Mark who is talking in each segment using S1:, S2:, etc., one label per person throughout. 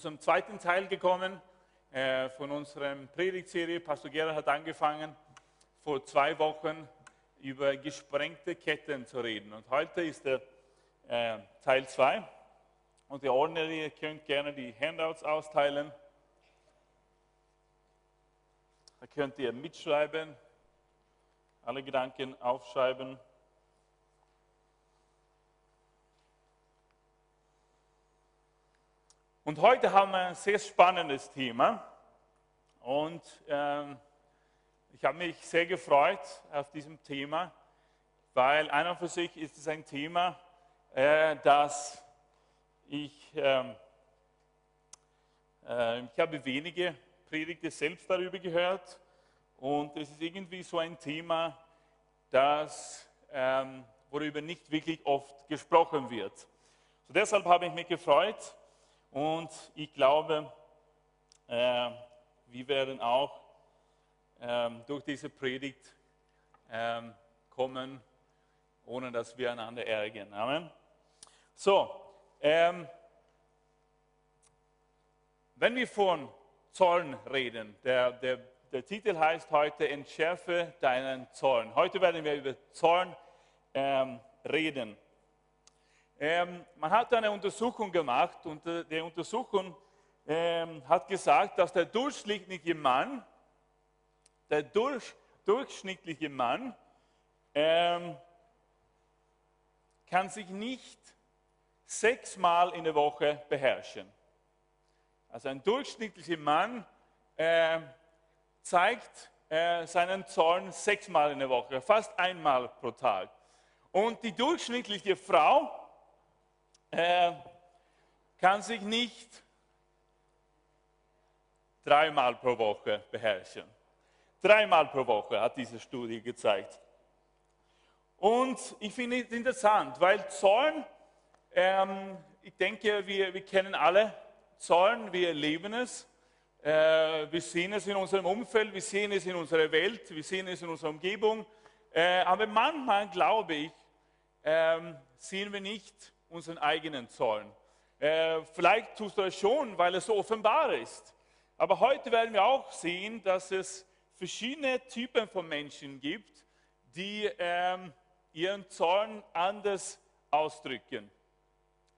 S1: unserem zweiten Teil gekommen äh, von unserer Predigtserie. Pastor Gerhard hat angefangen, vor zwei Wochen über gesprengte Ketten zu reden. Und heute ist der äh, Teil 2. Und ihr Ordner, ihr könnt gerne die Handouts austeilen. Da könnt ihr mitschreiben, alle Gedanken aufschreiben. Und heute haben wir ein sehr spannendes Thema. Und ähm, ich habe mich sehr gefreut auf diesem Thema, weil einer für sich ist es ein Thema, äh, das ich, ähm, äh, ich habe wenige Predigte selbst darüber gehört. Und es ist irgendwie so ein Thema, das, ähm, worüber nicht wirklich oft gesprochen wird. So deshalb habe ich mich gefreut, und ich glaube, äh, wir werden auch ähm, durch diese Predigt ähm, kommen, ohne dass wir einander ärgern. Amen. So, ähm, wenn wir von Zorn reden, der, der, der Titel heißt heute Entschärfe deinen Zorn. Heute werden wir über Zorn ähm, reden. Ähm, man hat eine Untersuchung gemacht und äh, die Untersuchung ähm, hat gesagt, dass der durchschnittliche Mann, der durch, durchschnittliche Mann ähm, kann sich nicht sechsmal in der Woche beherrschen. Also ein durchschnittlicher Mann äh, zeigt äh, seinen Zorn sechsmal in der Woche, fast einmal pro Tag. Und die durchschnittliche Frau äh, kann sich nicht dreimal pro Woche beherrschen. Dreimal pro Woche hat diese Studie gezeigt. Und ich finde es interessant, weil Zorn, ähm, ich denke, wir, wir kennen alle Zorn, wir erleben es. Äh, wir sehen es in unserem Umfeld, wir sehen es in unserer Welt, wir sehen es in unserer Umgebung. Äh, aber manchmal, glaube ich, ähm, sehen wir nicht unseren eigenen Zorn. Äh, vielleicht tust du es schon, weil es so offenbar ist. Aber heute werden wir auch sehen, dass es verschiedene Typen von Menschen gibt, die ähm, ihren Zorn anders ausdrücken.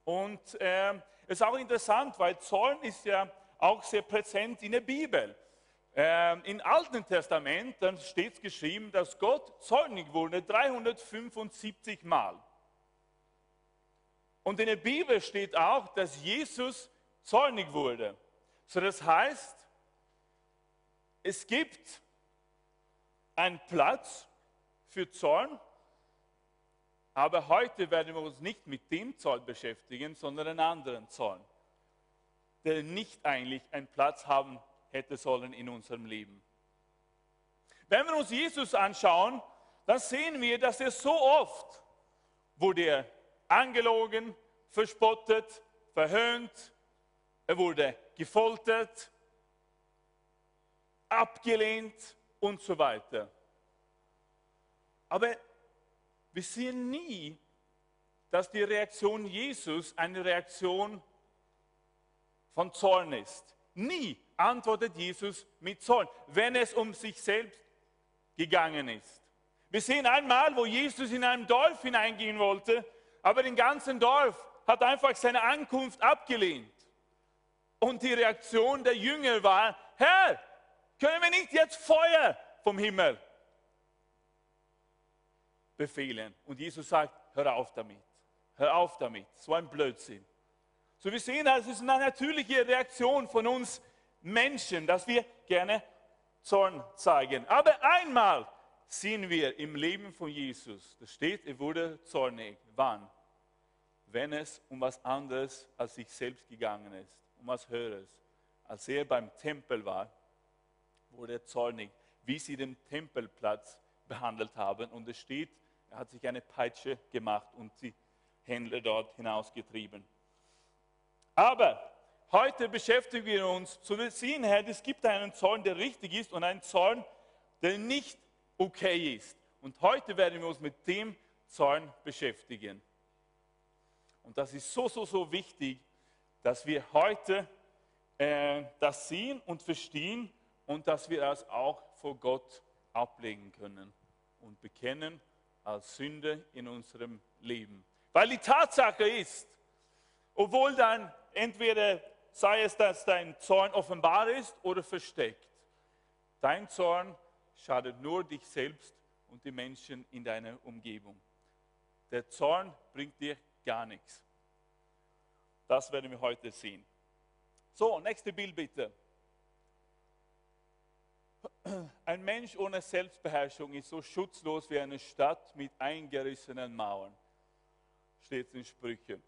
S1: Und äh, es ist auch interessant, weil Zorn ist ja auch sehr präsent in der Bibel. Ähm, Im Alten Testament steht geschrieben, dass Gott zornig wurde 375 Mal. Und in der Bibel steht auch, dass Jesus zornig wurde. So das heißt, es gibt einen Platz für Zorn, aber heute werden wir uns nicht mit dem Zorn beschäftigen, sondern einen anderen Zorn, der nicht eigentlich einen Platz haben hätte sollen in unserem Leben. Wenn wir uns Jesus anschauen, dann sehen wir, dass er so oft wurde er angelogen, verspottet, verhöhnt, er wurde gefoltert, abgelehnt und so weiter. Aber wir sehen nie, dass die Reaktion Jesus eine Reaktion von Zorn ist. Nie antwortet Jesus mit Zorn, wenn es um sich selbst gegangen ist. Wir sehen einmal, wo Jesus in einem Dorf hineingehen wollte aber den ganzen Dorf hat einfach seine Ankunft abgelehnt. Und die Reaktion der Jünger war, Herr, können wir nicht jetzt Feuer vom Himmel befehlen? Und Jesus sagt, hör auf damit, hör auf damit, so ein Blödsinn. So wir sehen, es ist eine natürliche Reaktion von uns Menschen, dass wir gerne Zorn zeigen. Aber einmal sehen wir im Leben von Jesus, da steht, er wurde zornig. Wann? Wenn es um was anderes als sich selbst gegangen ist, um was Höheres. Als er beim Tempel war, wurde er zornig, wie sie den Tempelplatz behandelt haben. Und es steht, er hat sich eine Peitsche gemacht und die Händler dort hinausgetrieben. Aber heute beschäftigen wir uns zu sehen, Herr, es gibt einen Zorn, der richtig ist und einen Zorn, der nicht okay ist. Und heute werden wir uns mit dem Zorn beschäftigen. Und das ist so, so, so wichtig, dass wir heute äh, das sehen und verstehen und dass wir das auch vor Gott ablegen können und bekennen als Sünde in unserem Leben. Weil die Tatsache ist, obwohl dann entweder sei es, dass dein Zorn offenbar ist oder versteckt, dein Zorn schadet nur dich selbst und die Menschen in deiner Umgebung. Der Zorn bringt dir gar nichts. Das werden wir heute sehen. So, nächste Bild bitte. Ein Mensch ohne Selbstbeherrschung ist so schutzlos wie eine Stadt mit eingerissenen Mauern. Steht in Sprüchen.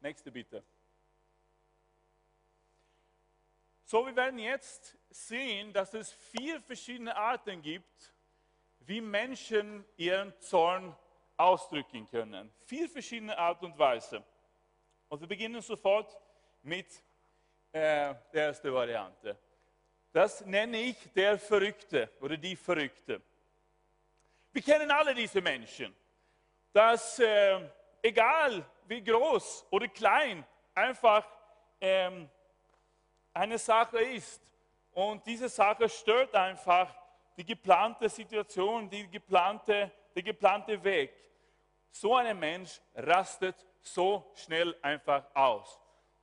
S1: Nächste bitte. So, wir werden jetzt sehen, dass es vier verschiedene Arten gibt, wie Menschen ihren Zorn ausdrücken können. Vier verschiedene Art und Weise. Und wir beginnen sofort mit äh, der ersten Variante. Das nenne ich der Verrückte oder die Verrückte. Wir kennen alle diese Menschen, dass äh, egal wie groß oder klein einfach ähm, eine Sache ist und diese Sache stört einfach die geplante Situation, die geplante, der geplante Weg. So ein Mensch rastet so schnell einfach aus.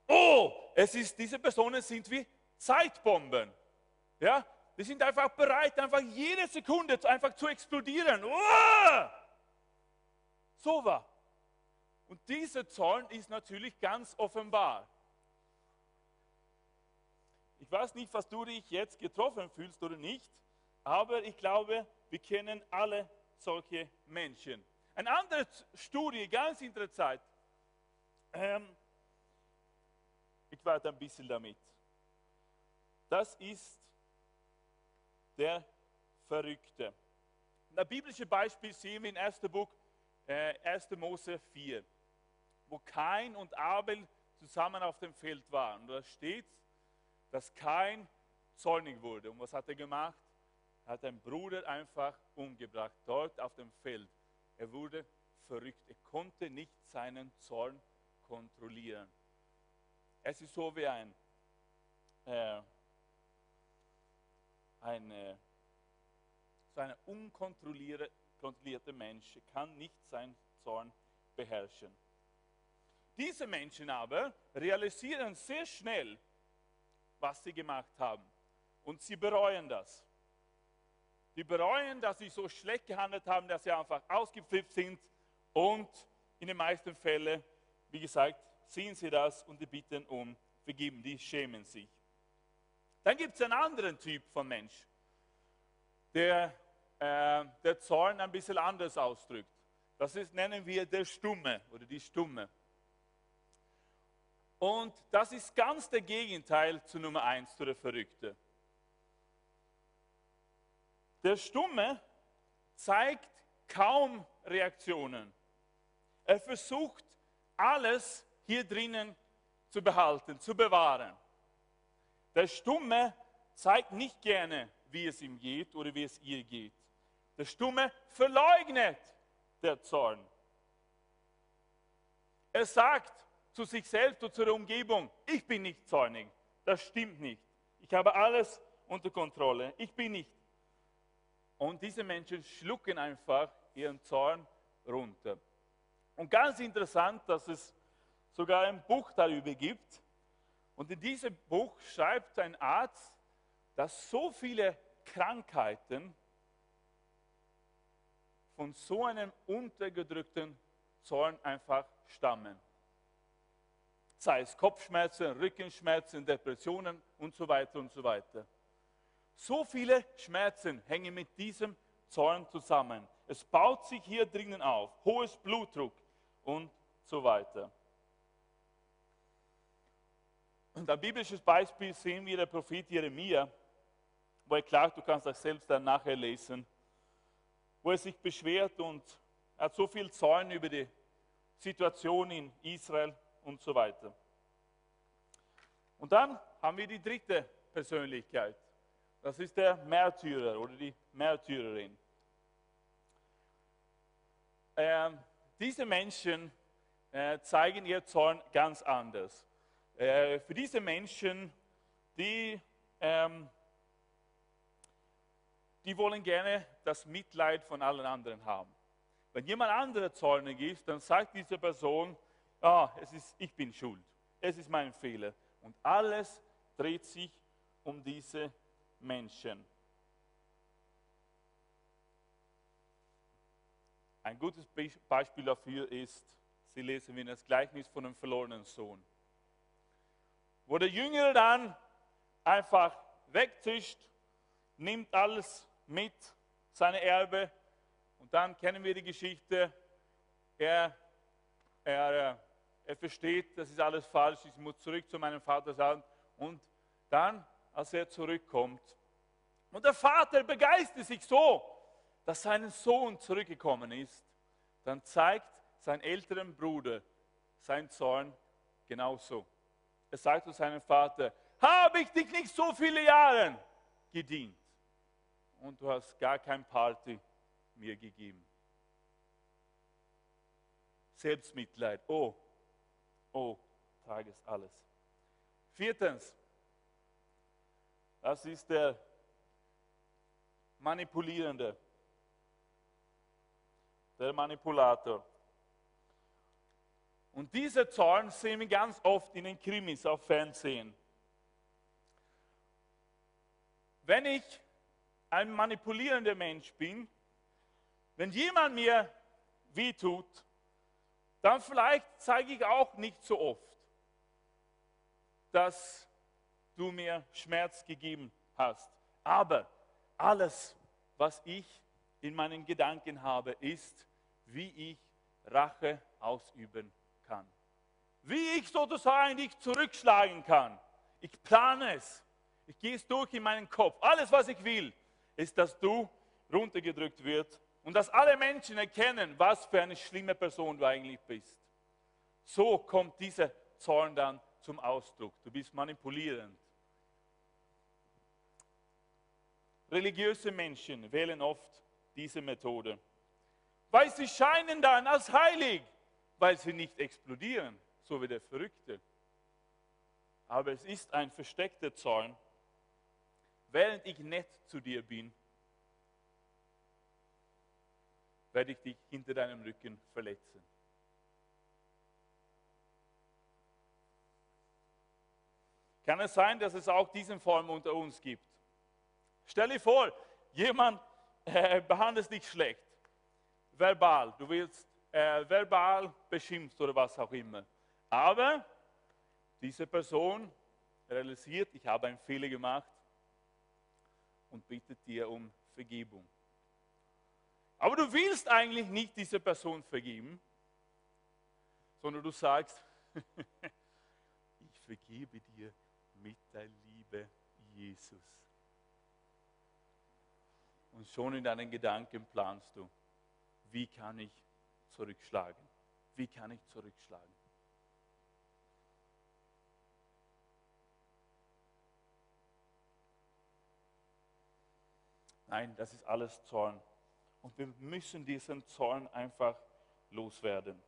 S1: Oh, es ist, diese Personen sind wie Zeitbomben. Ja, die sind einfach bereit, einfach jede Sekunde einfach zu explodieren. Oh! So war. Und dieser Zorn ist natürlich ganz offenbar. Ich weiß nicht, was du dich jetzt getroffen fühlst oder nicht, aber ich glaube, wir kennen alle solche Menschen. Eine andere Studie, ganz interessant. Ähm, ich warte ein bisschen damit. Das ist der Verrückte. Ein biblisches Beispiel sehen wir in 1. Buch, äh, 1. Mose 4, wo Kain und Abel zusammen auf dem Feld waren. Und da steht, dass Kain zornig wurde. Und was hat er gemacht? Er hat einen Bruder einfach umgebracht, dort auf dem Feld. Er wurde verrückt. Er konnte nicht seinen Zorn kontrollieren. Es ist so wie ein, äh, eine, so ein unkontrollierter Mensch kann nicht seinen Zorn beherrschen. Diese Menschen aber realisieren sehr schnell, was sie gemacht haben. Und sie bereuen das. Die bereuen, dass sie so schlecht gehandelt haben, dass sie einfach ausgeflippt sind. Und in den meisten Fällen, wie gesagt, sehen sie das und die bitten um Vergeben. Die schämen sich. Dann gibt es einen anderen Typ von Mensch, der äh, der Zorn ein bisschen anders ausdrückt. Das ist, nennen wir der Stumme oder die Stumme. Und das ist ganz der Gegenteil zu Nummer eins, zu der Verrückte. Der Stumme zeigt kaum Reaktionen. Er versucht alles hier drinnen zu behalten, zu bewahren. Der Stumme zeigt nicht gerne, wie es ihm geht oder wie es ihr geht. Der Stumme verleugnet der Zorn. Er sagt, zu sich selbst und zur Umgebung, ich bin nicht zornig. Das stimmt nicht. Ich habe alles unter Kontrolle. Ich bin nicht. Und diese Menschen schlucken einfach ihren Zorn runter. Und ganz interessant, dass es sogar ein Buch darüber gibt. Und in diesem Buch schreibt ein Arzt, dass so viele Krankheiten von so einem untergedrückten Zorn einfach stammen sei es Kopfschmerzen, Rückenschmerzen, Depressionen und so weiter und so weiter. So viele Schmerzen hängen mit diesem Zorn zusammen. Es baut sich hier drinnen auf, hohes Blutdruck und so weiter. Und ein biblisches Beispiel sehen wir der Prophet Jeremia, wo er klagt, du kannst das selbst dann nachher lesen, wo er sich beschwert und hat so viel Zorn über die Situation in Israel und so weiter. Und dann haben wir die dritte Persönlichkeit. Das ist der Märtyrer oder die Märtyrerin. Ähm, diese Menschen äh, zeigen ihr Zorn ganz anders. äh, für diese Menschen, die, ähm, die wollen gerne das Mitleid von allen anderen haben. Wenn jemand anderer zornig ist, dann sagt diese Person, ah, es ist, ich bin schuld, es ist mein Fehler. Und alles dreht sich um diese Menschen. Ein gutes Beispiel dafür ist, Sie lesen wir das Gleichnis von dem verlorenen Sohn, wo der Jüngere dann einfach wegzischt, nimmt alles mit, seine Erbe, und dann kennen wir die Geschichte, er, er, er versteht, das ist alles falsch, ich muss zurück zu meinem Vater sagen, und dann, als er zurückkommt, und der Vater begeistert sich so, dass sein Sohn zurückgekommen ist, dann zeigt sein älteren Bruder sein Zorn genauso. Er sagt zu seinem Vater, habe ich dich nicht so viele Jahre gedient und du hast gar kein Party mir gegeben. Selbstmitleid, oh, oh, trage es alles. Viertens, das ist der Manipulierende der Manipulator. Und diese Zorn sehen wir ganz oft in den Krimis auf Fernsehen. Wenn ich ein manipulierender Mensch bin, wenn jemand mir wehtut, dann vielleicht zeige ich auch nicht so oft, dass du mir Schmerz gegeben hast. Aber alles, was ich in meinen Gedanken habe, ist, wie ich Rache ausüben kann. Wie ich sozusagen dich zurückschlagen kann. Ich plane es. Ich gehe es durch in meinen Kopf. Alles, was ich will, ist, dass du runtergedrückt wirst und dass alle Menschen erkennen, was für eine schlimme Person du eigentlich bist. So kommt dieser Zorn dann zum Ausdruck. Du bist manipulierend. Religiöse Menschen wählen oft diese Methode. Weil sie scheinen dann als heilig, weil sie nicht explodieren, so wie der Verrückte. Aber es ist ein versteckter Zorn. Während ich nett zu dir bin, werde ich dich hinter deinem Rücken verletzen. Kann es sein, dass es auch diesen Form unter uns gibt? Stell dir vor, jemand äh, behandelst dich schlecht, verbal, du wirst äh, verbal beschimpft oder was auch immer. Aber diese Person realisiert, ich habe einen Fehler gemacht und bittet dir um Vergebung. Aber du willst eigentlich nicht diese Person vergeben, sondern du sagst, ich vergebe dir mit der Liebe Jesus. Und schon in deinen Gedanken planst du, wie kann ich zurückschlagen? Wie kann ich zurückschlagen? Nein, das ist alles Zorn. Und wir müssen diesen Zorn einfach loswerden.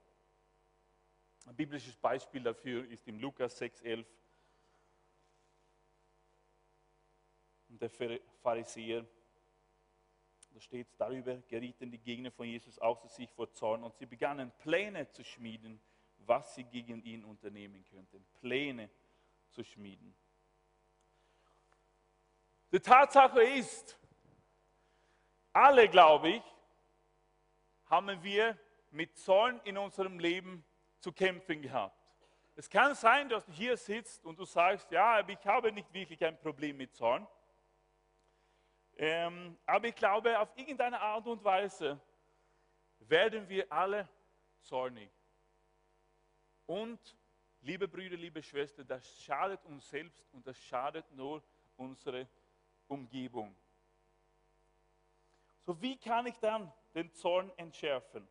S1: Ein biblisches Beispiel dafür ist im Lukas 6,11. Und der Pharisäer da steht darüber, gerieten die Gegner von Jesus außer sich vor Zorn und sie begannen Pläne zu schmieden, was sie gegen ihn unternehmen könnten. Pläne zu schmieden. Die Tatsache ist, alle, glaube ich, haben wir mit Zorn in unserem Leben zu kämpfen gehabt. Es kann sein, dass du hier sitzt und du sagst, ja, aber ich habe nicht wirklich ein Problem mit Zorn. Ähm, aber ich glaube, auf irgendeine Art und Weise werden wir alle zornig. Und, liebe Brüder, liebe Schwestern, das schadet uns selbst und das schadet nur unsere Umgebung. So, wie kann ich dann den Zorn entschärfen?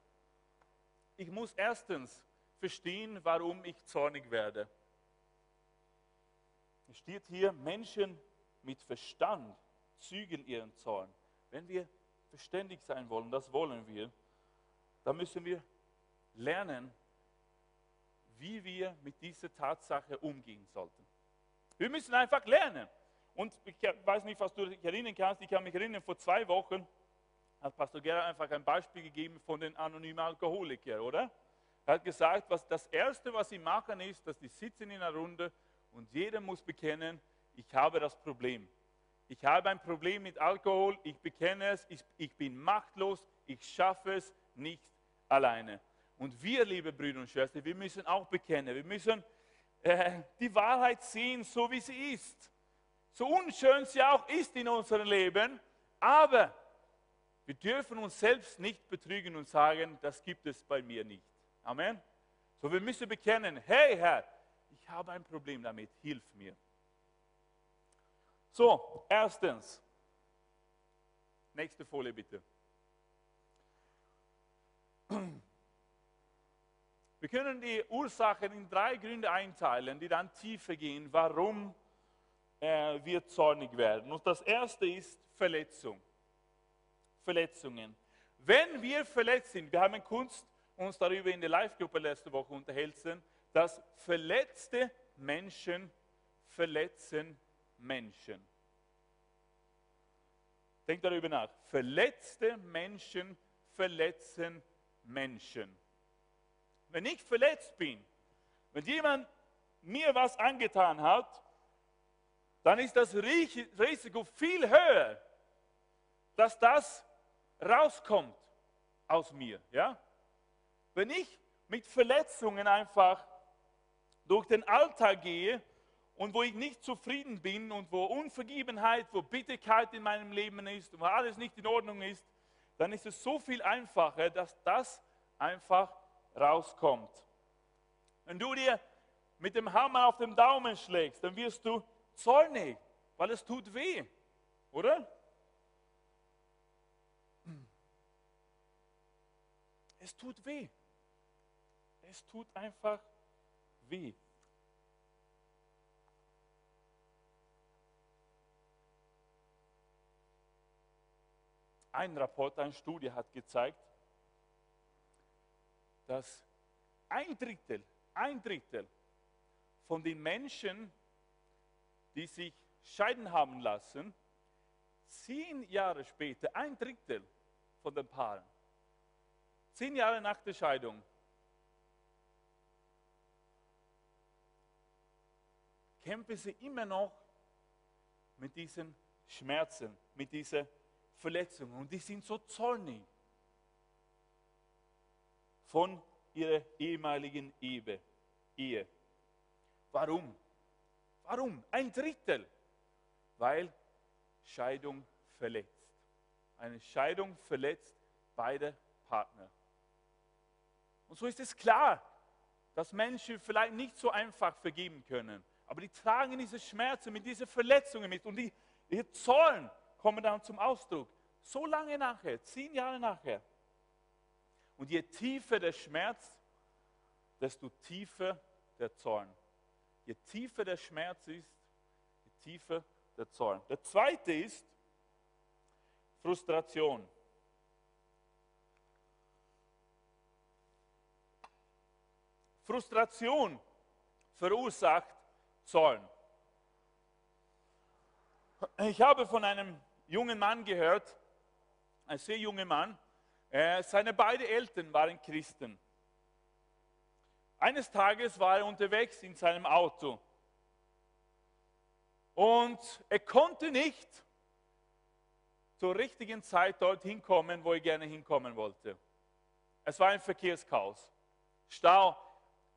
S1: Ich muss erstens verstehen, warum ich zornig werde. Es steht hier, Menschen mit Verstand zügeln ihren Zorn. Wenn wir verständig sein wollen, das wollen wir, dann müssen wir lernen, wie wir mit dieser Tatsache umgehen sollten. Wir müssen einfach lernen. Und ich weiß nicht, was du dich erinnern kannst. Ich kann mich erinnern, vor zwei Wochen hat Pastor Gerhard einfach ein Beispiel gegeben von den anonymen Alkoholikern, oder? Er hat gesagt, was das Erste, was sie machen, ist, dass die sitzen in einer Runde und jeder muss bekennen, ich habe das Problem. Ich habe ein Problem mit Alkohol, ich bekenne es, ich, ich bin machtlos, ich schaffe es nicht alleine. Und wir, liebe Brüder und Schwestern, wir müssen auch bekennen, wir müssen äh, die Wahrheit sehen, so wie sie ist. So unschön sie auch ist in unserem Leben, aber wir dürfen uns selbst nicht betrügen und sagen, das gibt es bei mir nicht. Amen. So, wir müssen bekennen, hey Herr, ich habe ein Problem damit, hilf mir. So, erstens, nächste Folie bitte. Wir können die Ursachen in drei Gründe einteilen, die dann tiefer gehen, warum äh, wir zornig werden. Und das erste ist Verletzung. Verletzungen. Wenn wir verletzt sind, wir haben Kunst uns darüber in der Live-Gruppe letzte Woche unterhalten, dass verletzte Menschen verletzen Menschen. Denkt darüber nach. Verletzte Menschen verletzen Menschen. Wenn ich verletzt bin, wenn jemand mir was angetan hat, dann ist das Risiko viel höher, dass das rauskommt aus mir. Ja? Wenn ich mit Verletzungen einfach durch den Alltag gehe und wo ich nicht zufrieden bin und wo Unvergebenheit, wo Bitterkeit in meinem Leben ist und wo alles nicht in Ordnung ist, dann ist es so viel einfacher, dass das einfach rauskommt. Wenn du dir mit dem Hammer auf den Daumen schlägst, dann wirst du zornig, weil es tut weh, oder? Es tut weh. Es tut einfach weh. Ein Rapport, eine Studie hat gezeigt, dass ein Drittel, ein Drittel von den Menschen, die sich scheiden haben lassen, zehn Jahre später, ein Drittel von den Paaren, zehn Jahre nach der Scheidung, kämpfen sie immer noch mit diesen Schmerzen, mit diesen Verletzungen. Und die sind so zornig von ihrer ehemaligen Ehe. Warum? Warum? Ein Drittel. Weil Scheidung verletzt. Eine Scheidung verletzt beide Partner. Und so ist es klar, dass Menschen vielleicht nicht so einfach vergeben können. Aber die tragen diese Schmerzen mit diesen Verletzungen mit. Und die, ihr Zorn kommen dann zum Ausdruck. So lange nachher, zehn Jahre nachher. Und je tiefer der Schmerz, desto tiefer der Zorn. Je tiefer der Schmerz ist, je tiefer der Zorn. Der zweite ist Frustration. Frustration verursacht Zorn. Ich habe von einem jungen Mann gehört, ein sehr junger Mann, äh, seine beiden Eltern waren Christen. Eines Tages war er unterwegs in seinem Auto und er konnte nicht zur richtigen Zeit dorthin kommen, wo er gerne hinkommen wollte. Es war ein Verkehrschaos, Stau,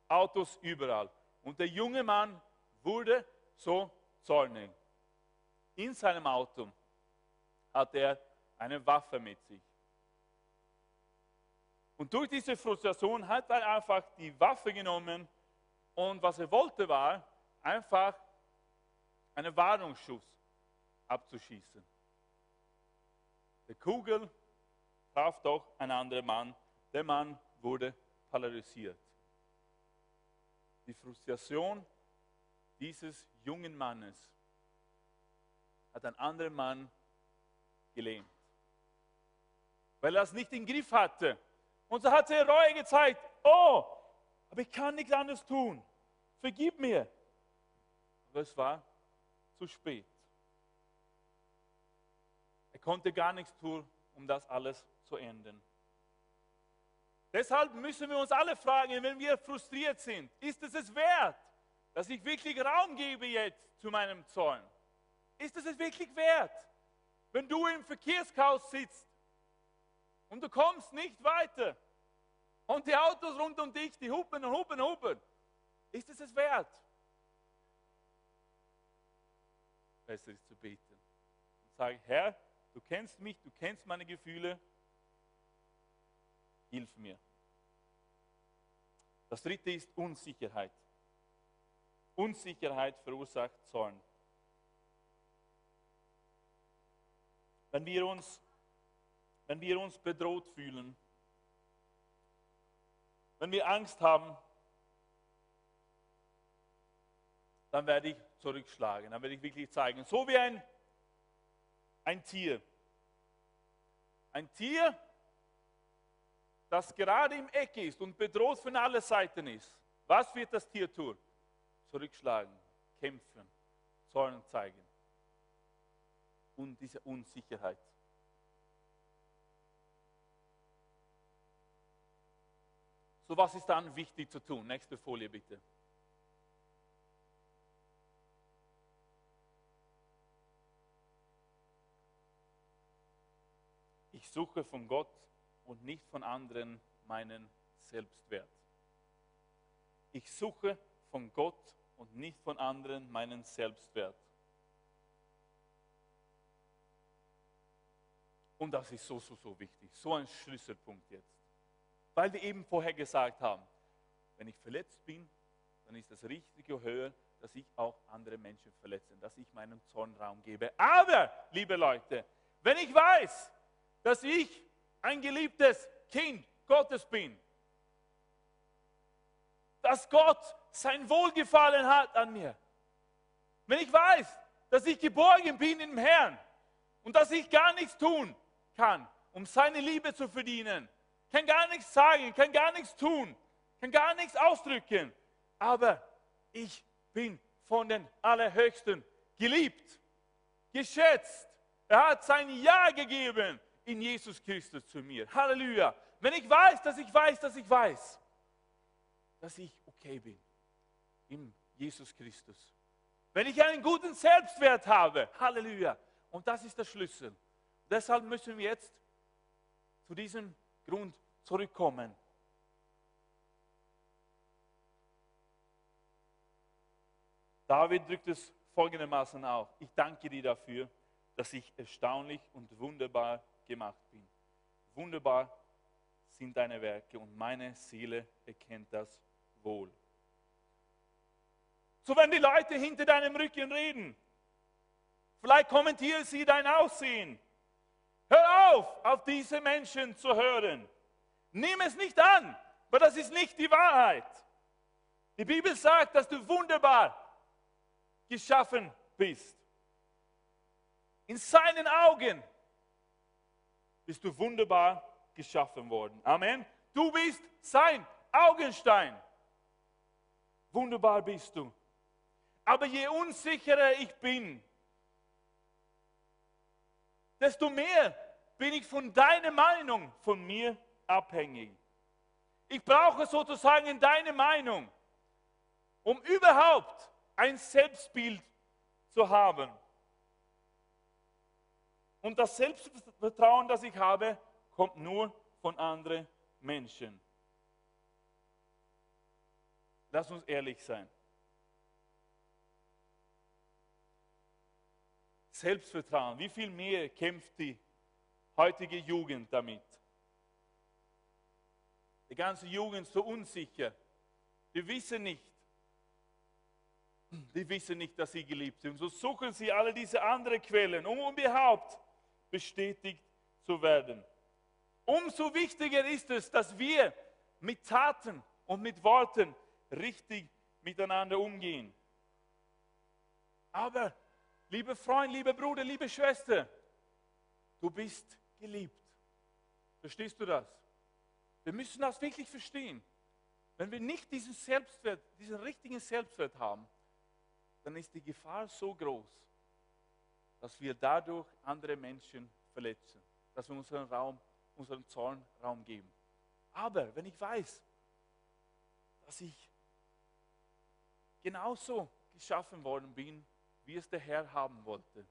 S1: Autos überall. Und der junge Mann wurde so zornig. In seinem Auto hat er eine Waffe mit sich. Und durch diese Frustration hat er einfach die Waffe genommen und was er wollte war, einfach einen Warnungsschuss abzuschießen. Die Kugel traf doch einen anderen Mann. Der Mann wurde paralysiert. Die Frustration dieses jungen Mannes hat ein anderer Mann gelähmt, weil er es nicht im Griff hatte. Und so hat er Reue gezeigt. Oh, aber ich kann nichts anderes tun. Vergib mir. Aber es war zu spät. Er konnte gar nichts tun, um das alles zu ändern. Deshalb müssen wir uns alle fragen, wenn wir frustriert sind, ist es es wert, dass ich wirklich Raum gebe jetzt zu meinem Zorn? Ist es es wirklich wert, wenn du im Verkehrschaos sitzt und du kommst nicht weiter und die Autos rund um dich, die hupen und hupen und hupen? Ist es es wert? Besser ist zu beten und sagen, Herr, du kennst mich, du kennst meine Gefühle, hilf mir. Das dritte ist Unsicherheit. Unsicherheit verursacht Zorn. Wenn wir uns, wenn wir uns bedroht fühlen, wenn wir Angst haben, dann werde ich zurückschlagen, dann werde ich wirklich zeigen. So wie ein, ein Tier. Ein Tier, das gerade im Eck ist und bedroht von allen Seiten ist. Was wird das Tier tun? Zurückschlagen, kämpfen, Zorn zeigen. Und diese Unsicherheit. So, was ist dann wichtig zu tun? Nächste Folie bitte. Ich suche von Gott und nicht von anderen meinen Selbstwert. Ich suche von Gott und nicht von anderen meinen Selbstwert. Und das ist so, so, so wichtig. So ein Schlüsselpunkt jetzt. Weil wir eben vorher gesagt haben, wenn ich verletzt bin, dann ist das Richtige höher, dass ich auch andere Menschen verletze, dass ich meinen Zorn Raum gebe. Aber, liebe Leute, wenn ich weiß, dass ich ein geliebtes Kind Gottes bin, dass Gott sein Wohlgefallen hat an mir, wenn ich weiß, dass ich geborgen bin im Herrn und dass ich gar nichts tun kann, um seine Liebe zu verdienen, kann gar nichts sagen, kann gar nichts tun, kann gar nichts ausdrücken, aber ich bin von den Allerhöchsten geliebt, geschätzt. Er hat sein Ja gegeben in Jesus Christus zu mir. Halleluja. Wenn ich weiß, dass ich weiß, dass ich weiß, dass ich okay bin in Jesus Christus. Wenn ich einen guten Selbstwert habe. Halleluja. Und das ist der Schlüssel. Deshalb müssen wir jetzt zu diesem Grund zurückkommen. David drückt es folgendermaßen auf. Ich danke dir dafür, dass ich erstaunlich und wunderbar gemacht bin. Wunderbar sind deine Werke und meine Seele erkennt das wohl. So wenn die Leute hinter deinem Rücken reden, vielleicht kommentieren sie dein Aussehen. Hör auf, auf diese Menschen zu hören. Nimm es nicht an, weil das ist nicht die Wahrheit. Die Bibel sagt, dass du wunderbar geschaffen bist. In seinen Augen bist du wunderbar geschaffen worden. Amen. Du bist sein Augenstein. Wunderbar bist du. Aber je unsicherer ich bin, desto mehr bin ich von deiner Meinung von mir abhängig. Ich brauche sozusagen deine Meinung, um überhaupt ein Selbstbild zu haben. Und das Selbstvertrauen, das ich habe, kommt nur von anderen Menschen. Lass uns ehrlich sein. Selbstvertrauen, wie viel mehr kämpft die heutige Jugend damit? Die ganze Jugend so unsicher. Die wissen nicht, die wissen nicht, dass sie geliebt sind. So suchen sie alle diese anderen Quellen, um überhaupt bestätigt zu werden. Umso wichtiger ist es, dass wir mit Taten und mit Worten richtig miteinander umgehen. Aber, liebe Freund, liebe Bruder, liebe Schwester, du bist geliebt. Verstehst du das? Wir müssen das wirklich verstehen. wenn wir nicht diesen Selbstwert, diesen richtigen Selbstwert haben, dann ist die Gefahr so groß, dass wir dadurch andere Menschen verletzen, dass wir unseren Raum, unseren Zorn Raum geben. Aber wenn ich weiß, dass ich genauso geschaffen worden bin, wie es der Herr haben wollte,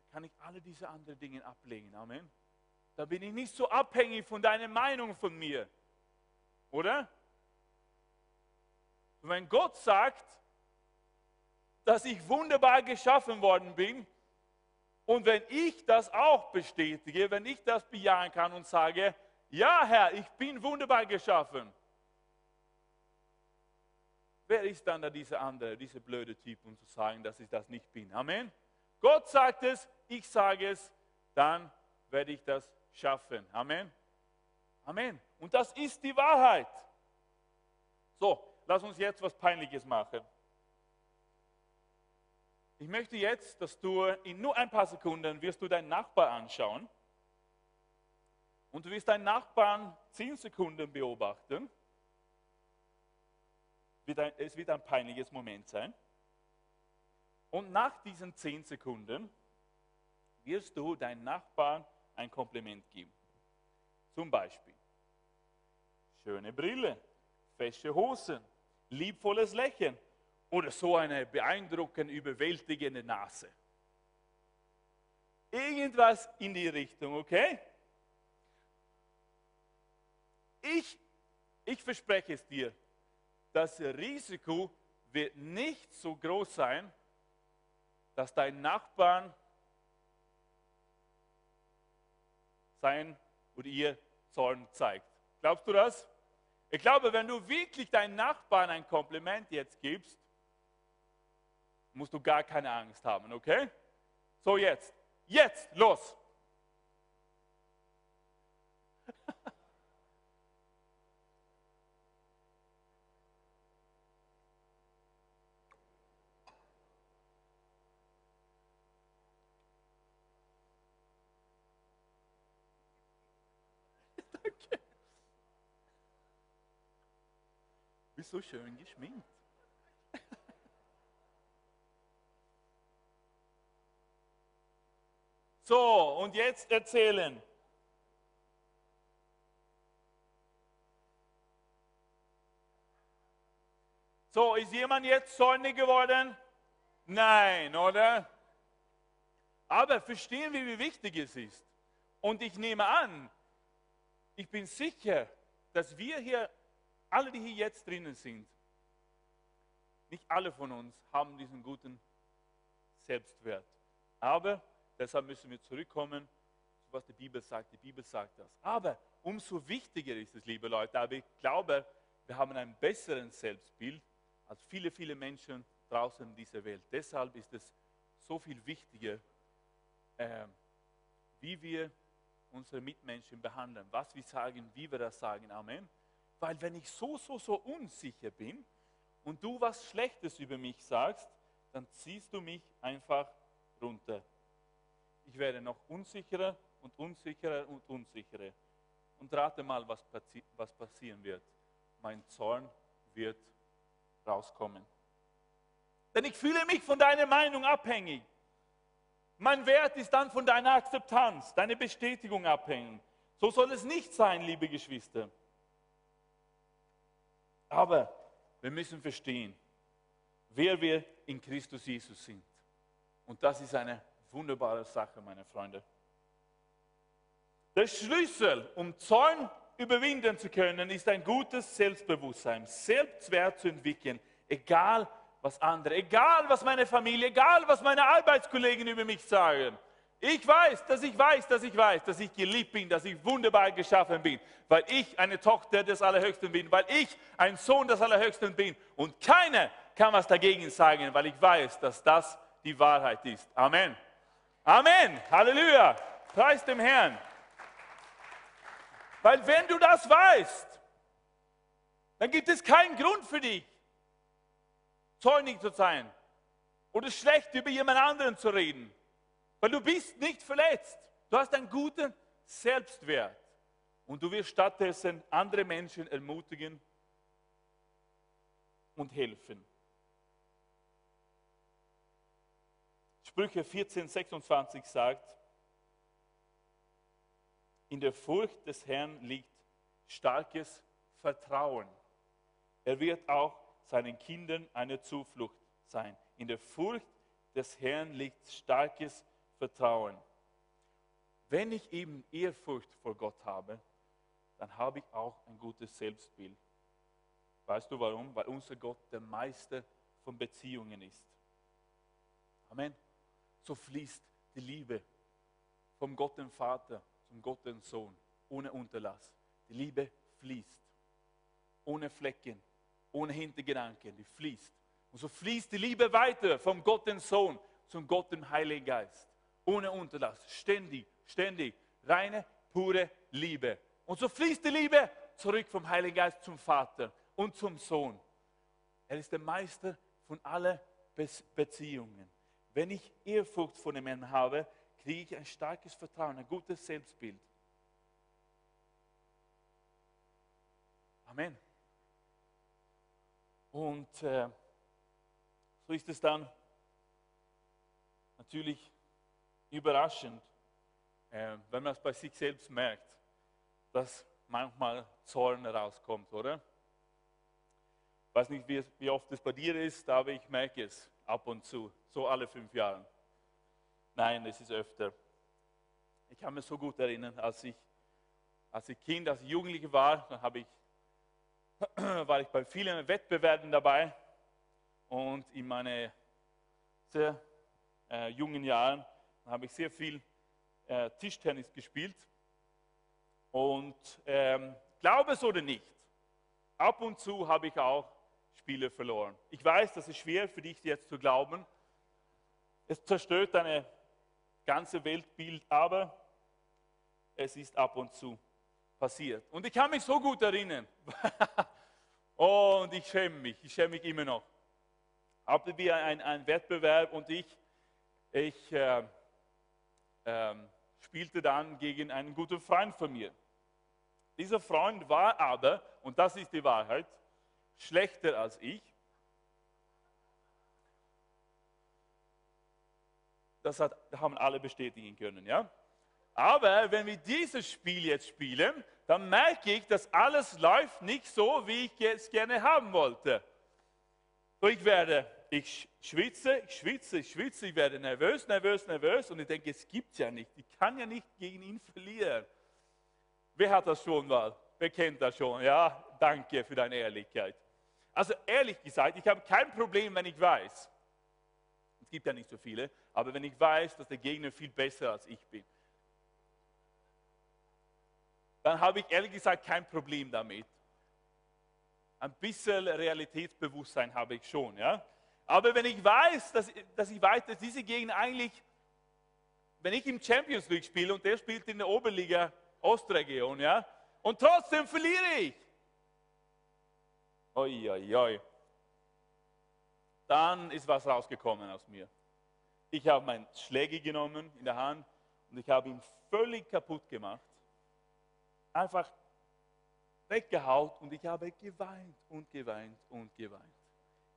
S1: dann kann ich alle diese anderen Dinge ablegen. Amen. Da bin ich nicht so abhängig von deiner Meinung von mir. Oder? Und wenn Gott sagt, dass ich wunderbar geschaffen worden bin, und wenn ich das auch bestätige, wenn ich das bejahen kann und sage, ja Herr, ich bin wunderbar geschaffen, wer ist dann da dieser andere, dieser blöde Typ, um zu sagen, dass ich das nicht bin? Amen. Gott sagt es, ich sage es, dann werde ich das schaffen. Amen. Amen. Und das ist die Wahrheit. So, lass uns jetzt was Peinliches machen. Ich möchte jetzt, dass du in nur ein paar Sekunden wirst du deinen Nachbar anschauen und du wirst deinen Nachbarn zehn Sekunden beobachten. Es wird ein peinliches Moment sein. Und nach diesen zehn Sekunden wirst du deinen Nachbarn ein Kompliment geben. Zum Beispiel schöne Brille, fesche Hosen, liebvolles Lächeln oder so eine beeindruckend überwältigende Nase. Irgendwas in die Richtung, okay? Ich, ich verspreche es dir, das Risiko wird nicht so groß sein, dass dein Nachbarn sein oder ihr Zorn zeigt. Glaubst du das? Ich glaube, wenn du wirklich deinen Nachbarn ein Kompliment jetzt gibst, musst du gar keine Angst haben, okay? So jetzt, jetzt, los! So schön geschminkt. So, und jetzt erzählen. So, ist jemand jetzt zornig geworden? Nein, oder? Aber verstehen wir, wie wichtig es ist. Und ich nehme an, ich bin sicher, dass wir hier alle, die hier jetzt drinnen sind, nicht alle von uns haben diesen guten Selbstwert. Aber deshalb müssen wir zurückkommen, was die Bibel sagt. Die Bibel sagt das. Aber umso wichtiger ist es, liebe Leute, aber ich glaube, wir haben ein besseres Selbstbild als viele, viele Menschen draußen in dieser Welt. Deshalb ist es so viel wichtiger, äh, wie wir unsere Mitmenschen behandeln, was wir sagen, wie wir das sagen. Amen. Weil wenn ich so, so, so unsicher bin und du was Schlechtes über mich sagst, dann ziehst du mich einfach runter. Ich werde noch unsicherer und unsicherer und unsicherer. Und rate mal, was, passi was passieren wird. Mein Zorn wird rauskommen. Denn ich fühle mich von deiner Meinung abhängig. Mein Wert ist dann von deiner Akzeptanz, deiner Bestätigung abhängig. So soll es nicht sein, liebe Geschwister. Aber wir müssen verstehen, wer wir in Christus Jesus sind. Und das ist eine wunderbare Sache, meine Freunde. Der Schlüssel, um Zorn überwinden zu können, ist ein gutes Selbstbewusstsein, Selbstwert zu entwickeln, egal was andere, egal was meine Familie, egal was meine Arbeitskollegen über mich sagen. Ich weiß, dass ich weiß, dass ich weiß, dass ich geliebt bin, dass ich wunderbar geschaffen bin, weil ich eine Tochter des Allerhöchsten bin, weil ich ein Sohn des Allerhöchsten bin. Und keiner kann was dagegen sagen, weil ich weiß, dass das die Wahrheit ist. Amen. Amen. Halleluja. Preis dem Herrn. Weil wenn du das weißt, dann gibt es keinen Grund für dich, zornig zu sein oder schlecht über jemand anderen zu reden. Weil du bist nicht verletzt. Du hast einen guten Selbstwert. Und du wirst stattdessen andere Menschen ermutigen, und helfen. Sprüche 14, 26 sagt, in der Furcht des Herrn liegt starkes Vertrauen. Er wird auch seinen Kindern eine Zuflucht sein. In der Furcht des Herrn liegt starkes Vertrauen. Wenn ich eben Ehrfurcht vor Gott habe, dann habe ich auch ein gutes Selbstbild. Weißt du warum? Weil unser Gott der Meister von Beziehungen ist. Amen. So fließt die Liebe vom Gott dem Vater zum Gott dem Sohn ohne Unterlass. Die Liebe fließt. Ohne Flecken, ohne Hintergedanken, die fließt. Und so fließt die Liebe weiter vom Gott dem Sohn zum Gott dem Heiligen Geist. Ohne Unterlass, ständig, ständig. Reine, pure Liebe. Und so fließt die Liebe zurück vom Heiligen Geist zum Vater und zum Sohn. Er ist der Meister von allen Beziehungen. Wenn ich Ehrfurcht vor dem Herrn habe, kriege ich ein starkes Vertrauen, ein gutes Selbstbild. Amen. Und äh, so ist es dann natürlich überraschend, äh, wenn man es bei sich selbst merkt, dass manchmal Zorn rauskommt, oder? Ich weiß nicht, wie, wie oft es bei dir ist, aber ich merke es ab und zu, so alle fünf Jahre. Nein, es ist öfter. Ich kann mich so gut erinnern, als ich, als ich Kind, als ich Jugendliche war, dann habe ich war ich bei vielen Wettbewerben dabei und in meinen sehr äh, jungen Jahren habe ich sehr viel äh, Tischtennis gespielt. Und ähm, glaube es oder nicht, ab und zu habe ich auch Spiele verloren. Ich weiß, das ist schwer für dich jetzt zu glauben. Es zerstört deine ganze Weltbild, aber es ist ab und zu passiert. Und ich kann mich so gut erinnern. und ich schäme mich, ich schäme mich immer noch. Hatten wir einen Wettbewerb und ich, ich äh, äh, spielte dann gegen einen guten Freund von mir. Dieser Freund war aber, und das ist die Wahrheit, schlechter als ich. Das hat, haben alle bestätigen können, ja? Aber wenn wir dieses Spiel jetzt spielen, dann merke ich, dass alles läuft nicht so, wie ich es gerne haben wollte. So, ich werde, ich schwitze, ich schwitze, ich schwitze, ich werde nervös, nervös, nervös und ich denke, es gibt ja nicht. Ich kann ja nicht gegen ihn verlieren. Wer hat das schon mal? Wer kennt das schon? Ja, danke für deine Ehrlichkeit. Also ehrlich gesagt, ich habe kein Problem, wenn ich weiß, es gibt ja nicht so viele, aber wenn ich weiß, dass der Gegner viel besser als ich bin dann habe ich ehrlich gesagt kein Problem damit. Ein bisschen Realitätsbewusstsein habe ich schon. Ja? Aber wenn ich weiß, dass, dass ich weiß, dass diese Gegner eigentlich, wenn ich im Champions League spiele und der spielt in der Oberliga Ostregion, ja, und trotzdem verliere ich. Oi, oi, oi. Dann ist was rausgekommen aus mir. Ich habe meinen Schläger genommen in der Hand und ich habe ihn völlig kaputt gemacht einfach weggehaut und ich habe geweint und geweint und geweint.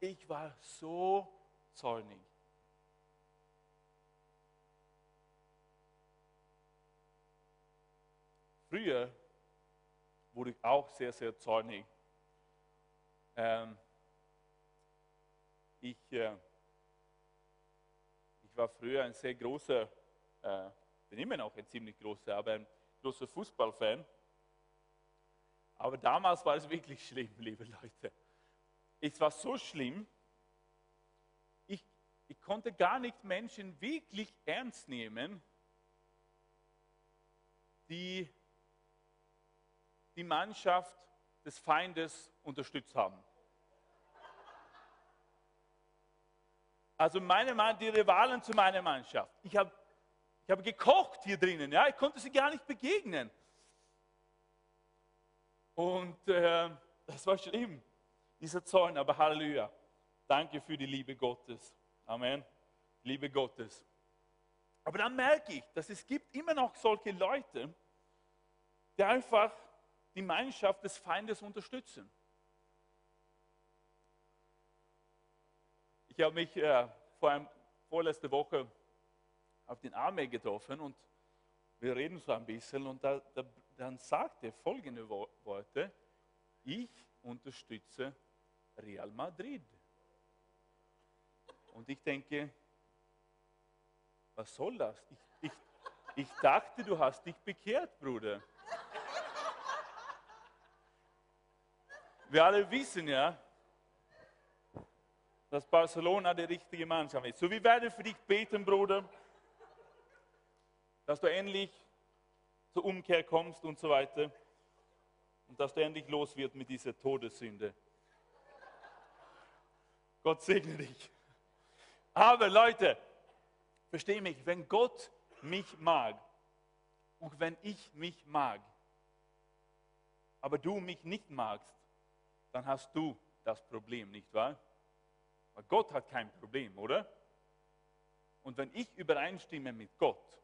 S1: Ich war so zornig. Früher wurde ich auch sehr, sehr zornig. Ähm, ich, äh, ich war früher ein sehr großer, äh, bin immer noch ein ziemlich großer, aber ein großer Fußballfan. Aber damals war es wirklich schlimm, liebe Leute. Es war so schlimm, ich, ich konnte gar nicht Menschen wirklich ernst nehmen, die die Mannschaft des Feindes unterstützt haben. Also meine Mann, die Rivalen zu meiner Mannschaft. Ich habe ich hab gekocht hier drinnen, ja, ich konnte sie gar nicht begegnen. Und äh, das war schlimm, dieser Zorn, aber Halleluja. Danke für die Liebe Gottes. Amen. Liebe Gottes. Aber dann merke ich, dass es gibt immer noch solche Leute, die einfach die Gemeinschaft des Feindes unterstützen. habe mich äh, vor einem, vorletzte Woche auf den Armee getroffen und wir reden so ein bisschen und da, da, dann sagt er folgende Worte, ich unterstütze Real Madrid. Und ich denke, was soll das? Ich, ich, ich dachte, du hast dich bekehrt, Bruder. Wir alle wissen ja, dass Barcelona die richtige Mannschaft ist. So, wir werden für dich beten, Bruder, dass du endlich zur Umkehr kommst und so weiter und dass du endlich los wird mit dieser Todessünde. Gott segne dich. Aber Leute, versteh mich, wenn Gott mich mag und wenn ich mich mag, aber du mich nicht magst, dann hast du das Problem, nicht wahr? Weil Gott hat kein Problem, oder? Und wenn ich übereinstimme mit Gott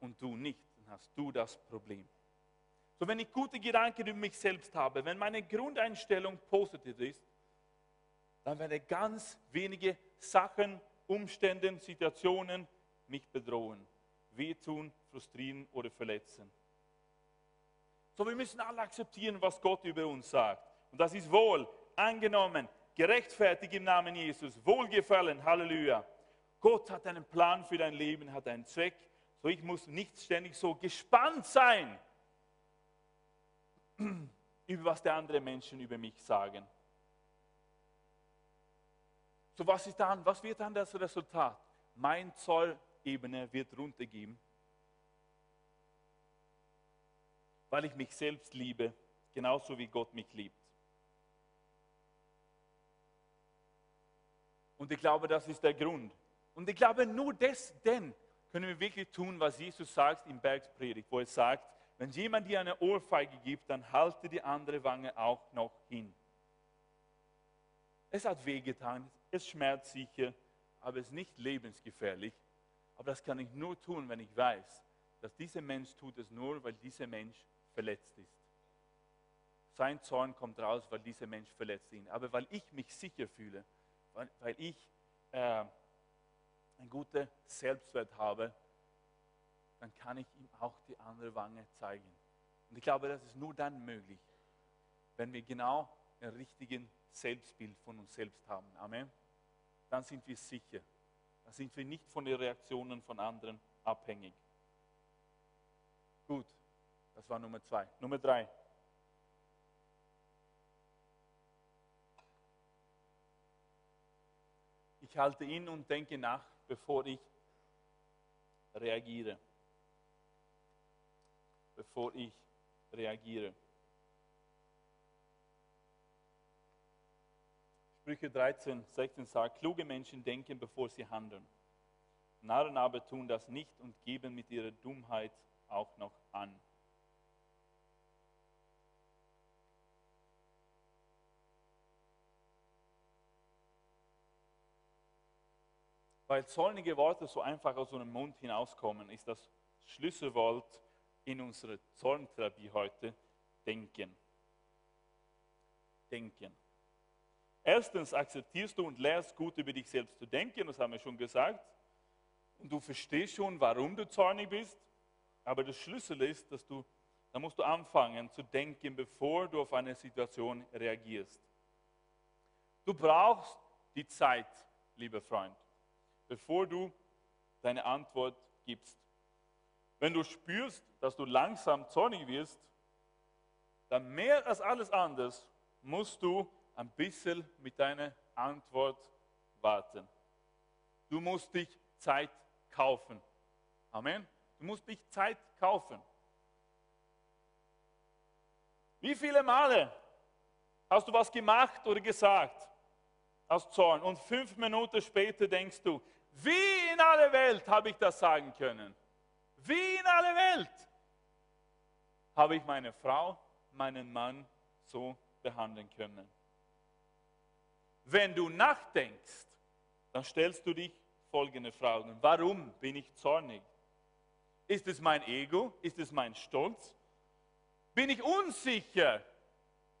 S1: und du nicht, dann hast du das Problem. So, wenn ich gute Gedanken über mich selbst habe, wenn meine Grundeinstellung positiv ist, dann werden ganz wenige Sachen, Umstände, Situationen mich bedrohen, wehtun, frustrieren oder verletzen. So, wir müssen alle akzeptieren, was Gott über uns sagt. Und das ist wohl, angenommen, gerechtfertigt im Namen Jesus, wohlgefallen, Halleluja. Gott hat einen Plan für dein Leben, hat einen Zweck. So, ich muss nicht ständig so gespannt sein, über was die anderen Menschen über mich sagen. So, was ist dann, was wird dann das Resultat? Mein Zollebene wird runtergehen weil ich mich selbst liebe, genauso wie Gott mich liebt. Und ich glaube, das ist der Grund. Und ich glaube, nur das, denn können wir wirklich tun, was Jesus sagt im Bergspredigt, wo er sagt, wenn jemand dir eine Ohrfeige gibt, dann halte die andere Wange auch noch hin. Es hat wehgetan, es schmerzt sicher, aber ist nicht lebensgefährlich. Aber das kann ich nur tun, wenn ich weiß, dass dieser Mensch tut es nur, weil dieser Mensch verletzt ist. Sein Zorn kommt raus, weil dieser Mensch verletzt ihn. Aber weil ich mich sicher fühle, weil, weil ich äh, ein guter Selbstwert habe, dann kann ich ihm auch die andere Wange zeigen. Und ich glaube, das ist nur dann möglich, wenn wir genau ein richtiges Selbstbild von uns selbst haben. Amen. Dann sind wir sicher. Dann sind wir nicht von den Reaktionen von anderen abhängig. Gut. Das war Nummer zwei. Nummer drei. Ich halte ihn und denke nach, bevor ich reagiere. Bevor ich reagiere. Sprüche 13, 16 sagt, kluge Menschen denken, bevor sie handeln. Narren aber tun das nicht und geben mit ihrer Dummheit auch noch an. Weil zornige Worte so einfach aus unserem Mund hinauskommen, ist das Schlüsselwort in unserer Zorntherapie heute Denken. Denken. Erstens akzeptierst du und lernst gut über dich selbst zu denken, das haben wir schon gesagt. Und du verstehst schon, warum du zornig bist. Aber der Schlüssel ist, dass du, da musst du anfangen zu denken, bevor du auf eine Situation reagierst. Du brauchst die Zeit, lieber Freund bevor du deine Antwort gibst. Wenn du spürst, dass du langsam zornig wirst, dann mehr als alles anderes musst du ein bisschen mit deiner Antwort warten. Du musst dich Zeit kaufen. Amen. Du musst dich Zeit kaufen. Wie viele Male hast du was gemacht oder gesagt aus Zorn und fünf Minuten später denkst du, wie in aller Welt habe ich das sagen können? Wie in aller Welt habe ich meine Frau, meinen Mann so behandeln können? Wenn du nachdenkst, dann stellst du dich folgende Fragen. Warum bin ich zornig? Ist es mein Ego? Ist es mein Stolz? Bin ich unsicher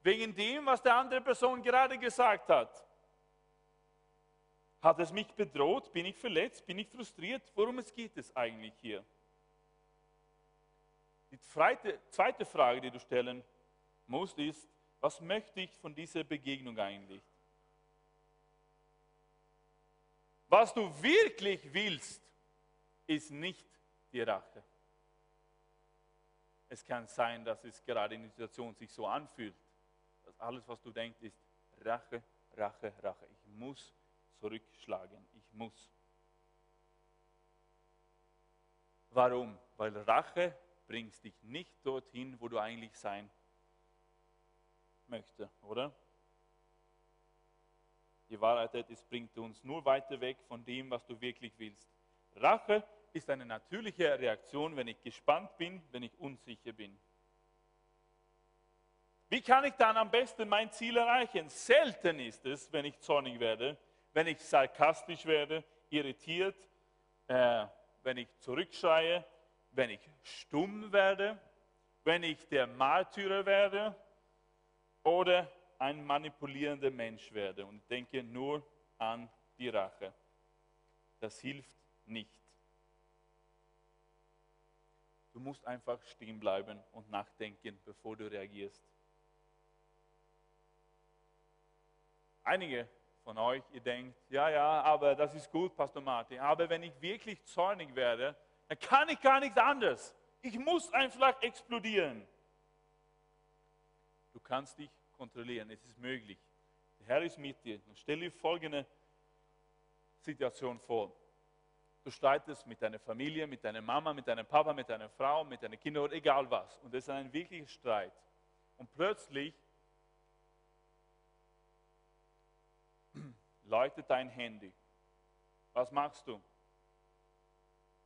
S1: wegen dem, was der andere Person gerade gesagt hat? Hat es mich bedroht? Bin ich verletzt? Bin ich frustriert? Worum es geht es eigentlich hier? Die zweite Frage, die du stellen musst, ist, was möchte ich von dieser Begegnung eigentlich? Was du wirklich willst, ist nicht die Rache. Es kann sein, dass es gerade in der Situation sich so anfühlt, dass alles, was du denkst, ist Rache, Rache, Rache. Ich muss zurückschlagen. Ich muss. Warum? Weil Rache bringt dich nicht dorthin, wo du eigentlich sein möchtest, oder? Die Wahrheit ist, bringt uns nur weiter weg von dem, was du wirklich willst. Rache ist eine natürliche Reaktion, wenn ich gespannt bin, wenn ich unsicher bin. Wie kann ich dann am besten mein Ziel erreichen? Selten ist es, wenn ich zornig werde, wenn ich sarkastisch werde, irritiert, äh, wenn ich zurückschreie, wenn ich stumm werde, wenn ich der Märtyrer werde oder ein manipulierender Mensch werde und denke nur an die Rache. Das hilft nicht. Du musst einfach stehen bleiben und nachdenken, bevor du reagierst. Einige von euch, ihr denkt, ja, ja, aber das ist gut, Pastor Martin, aber wenn ich wirklich zornig werde, dann kann ich gar nichts anderes. Ich muss einfach explodieren. Du kannst dich kontrollieren, es ist möglich. Der Herr ist mit dir. Und stell dir folgende Situation vor. Du streitest mit deiner Familie, mit deiner Mama, mit deinem Papa, mit deiner Frau, mit deinen Kindern oder egal was. Und es ist ein wirklicher Streit. Und plötzlich läutet dein Handy. Was machst du?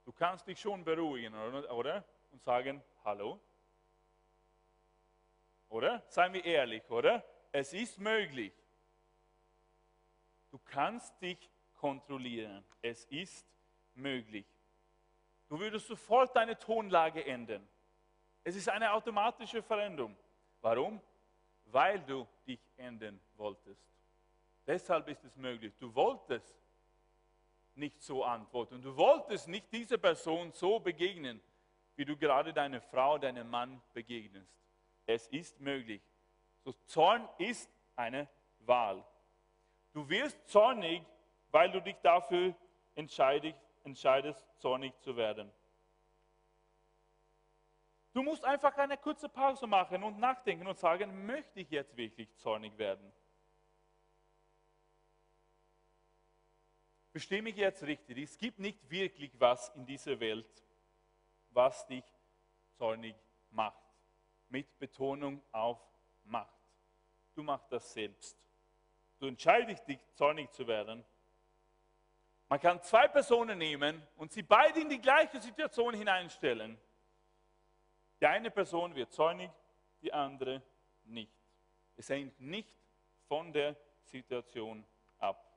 S1: Du kannst dich schon beruhigen, oder? Und sagen, hallo? Oder? Seien wir ehrlich, oder? Es ist möglich. Du kannst dich kontrollieren. Es ist möglich. Du würdest sofort deine Tonlage ändern. Es ist eine automatische Veränderung. Warum? Weil du dich ändern wolltest. Deshalb ist es möglich. Du wolltest nicht so antworten. Du wolltest nicht dieser Person so begegnen, wie du gerade deine Frau, deinem Mann begegnest. Es ist möglich. So, Zorn ist eine Wahl. Du wirst zornig, weil du dich dafür entscheidest, entscheidest, zornig zu werden. Du musst einfach eine kurze Pause machen und nachdenken und sagen, möchte ich jetzt wirklich zornig werden? Bestimme ich jetzt richtig? Es gibt nicht wirklich was in dieser Welt, was dich zornig macht. Mit Betonung auf Macht. Du machst das selbst. Du entscheidest dich, zornig zu werden man kann zwei Personen nehmen und sie beide in die gleiche Situation hineinstellen. Die eine Person wird zornig, die andere nicht. Es hängt nicht von der Situation ab.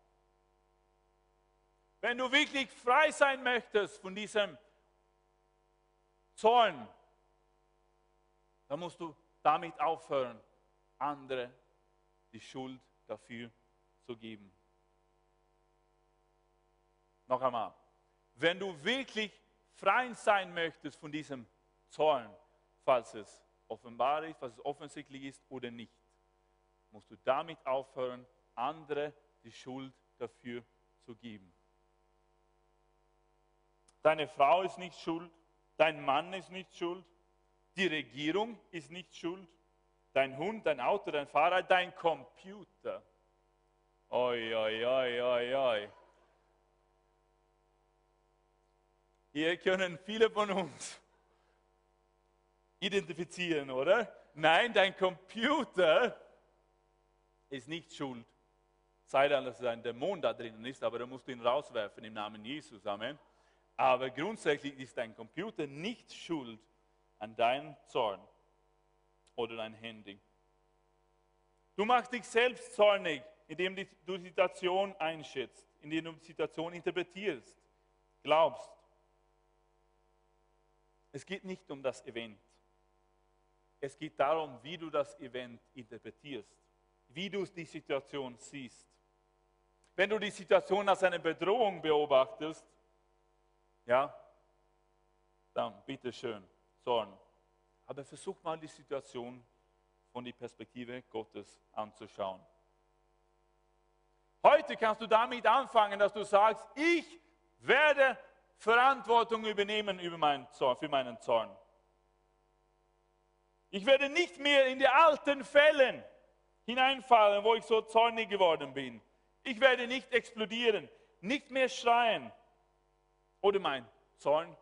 S1: Wenn du wirklich frei sein möchtest von diesem Zorn, dann musst du damit aufhören, andere die Schuld dafür zu geben. Noch einmal, wenn du wirklich frei sein möchtest von diesem Zorn, falls es offenbar ist, falls es offensichtlich ist oder nicht, musst du damit aufhören, andere die Schuld dafür zu geben. Deine Frau ist nicht schuld, dein Mann ist nicht schuld, die Regierung ist nicht schuld, dein Hund, dein Auto, dein Fahrrad, dein Computer. Oi, oi, oi, oi, oi. Hier können viele von uns identifizieren, oder? Nein, dein Computer ist nicht schuld. Sei dann, dass ein Dämon da drinnen ist, aber da musst du ihn rauswerfen im Namen Jesus. Amen. Aber grundsätzlich ist dein Computer nicht schuld an deinem Zorn oder dein Handy. Du machst dich selbst zornig, indem du die Situation einschätzt, indem du die Situation interpretierst, glaubst, es geht nicht um das Event. Es geht darum, wie du das Event interpretierst, wie du die Situation siehst. wenn du die Situation als eine Bedrohung beobachtest, ja, dann bitteschön, Zorn. Aber versuch mal die Situation von der Perspektive Gottes anzuschauen. Heute kannst du damit anfangen, dass du sagst, ich werde Verantwortung übernehmen über meinen Zorn, für meinen Zorn. Ich werde nicht mehr in die alten Fällen hineinfallen, wo ich so zornig geworden bin. Ich werde nicht explodieren, nicht mehr schreien oder mein Zorn